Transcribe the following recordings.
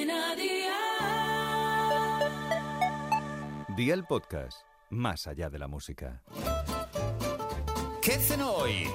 Cadena Dial. Día el podcast, más allá de la música. ¿Qué cenó hoy?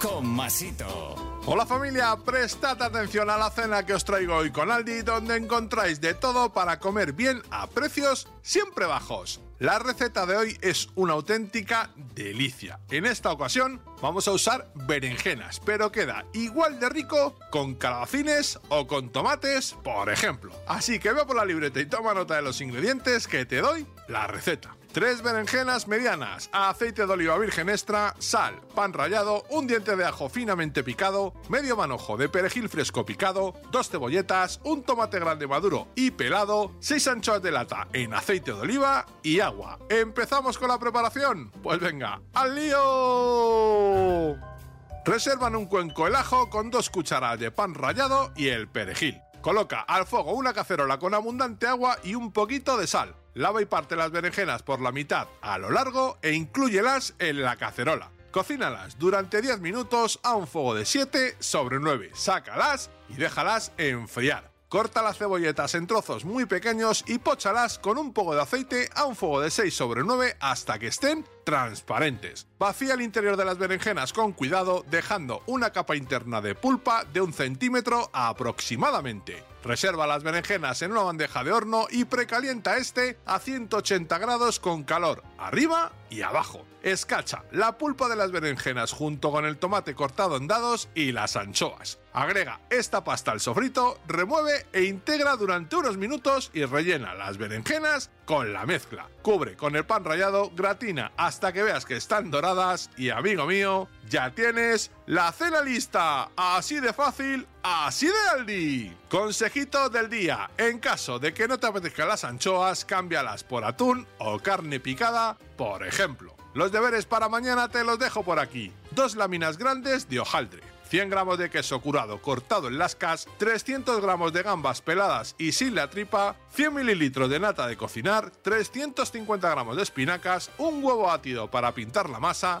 Con Masito. Hola familia, prestad atención a la cena que os traigo hoy con Aldi, donde encontráis de todo para comer bien a precios siempre bajos. La receta de hoy es una auténtica delicia. En esta ocasión vamos a usar berenjenas, pero queda igual de rico con calabacines o con tomates, por ejemplo. Así que ve por la libreta y toma nota de los ingredientes que te doy la receta. 3 berenjenas medianas, aceite de oliva virgen extra, sal, pan rallado, un diente de ajo finamente picado, medio manojo de perejil fresco picado, dos cebolletas, un tomate grande maduro y pelado, 6 anchoas de lata en aceite de oliva y agua. ¿Empezamos con la preparación? Pues venga, ¡al lío! Reservan un cuenco el ajo con dos cucharadas de pan rallado y el perejil. Coloca al fuego una cacerola con abundante agua y un poquito de sal. Lava y parte las berenjenas por la mitad a lo largo e inclúyelas en la cacerola. Cocínalas durante 10 minutos a un fuego de 7 sobre 9. Sácalas y déjalas enfriar. Corta las cebolletas en trozos muy pequeños y póchalas con un poco de aceite a un fuego de 6 sobre 9 hasta que estén transparentes. Vacía el interior de las berenjenas con cuidado, dejando una capa interna de pulpa de un centímetro aproximadamente. Reserva las berenjenas en una bandeja de horno y precalienta este a 180 grados con calor arriba y abajo. Escacha la pulpa de las berenjenas junto con el tomate cortado en dados y las anchoas. Agrega esta pasta al sofrito, remueve e integra durante unos minutos y rellena las berenjenas con la mezcla. Cubre con el pan rallado, gratina hasta que veas que están doradas y amigo mío, ya tienes la cena lista. Así de fácil, así de Aldi. Consejito del día. En caso de que no te apetezcan las anchoas, cámbialas por atún o carne picada, por ejemplo. Los deberes para mañana te los dejo por aquí. Dos láminas grandes de hojaldre. 100 gramos de queso curado cortado en lascas, 300 gramos de gambas peladas y sin la tripa, 100 mililitros de nata de cocinar, 350 gramos de espinacas, un huevo batido para pintar la masa,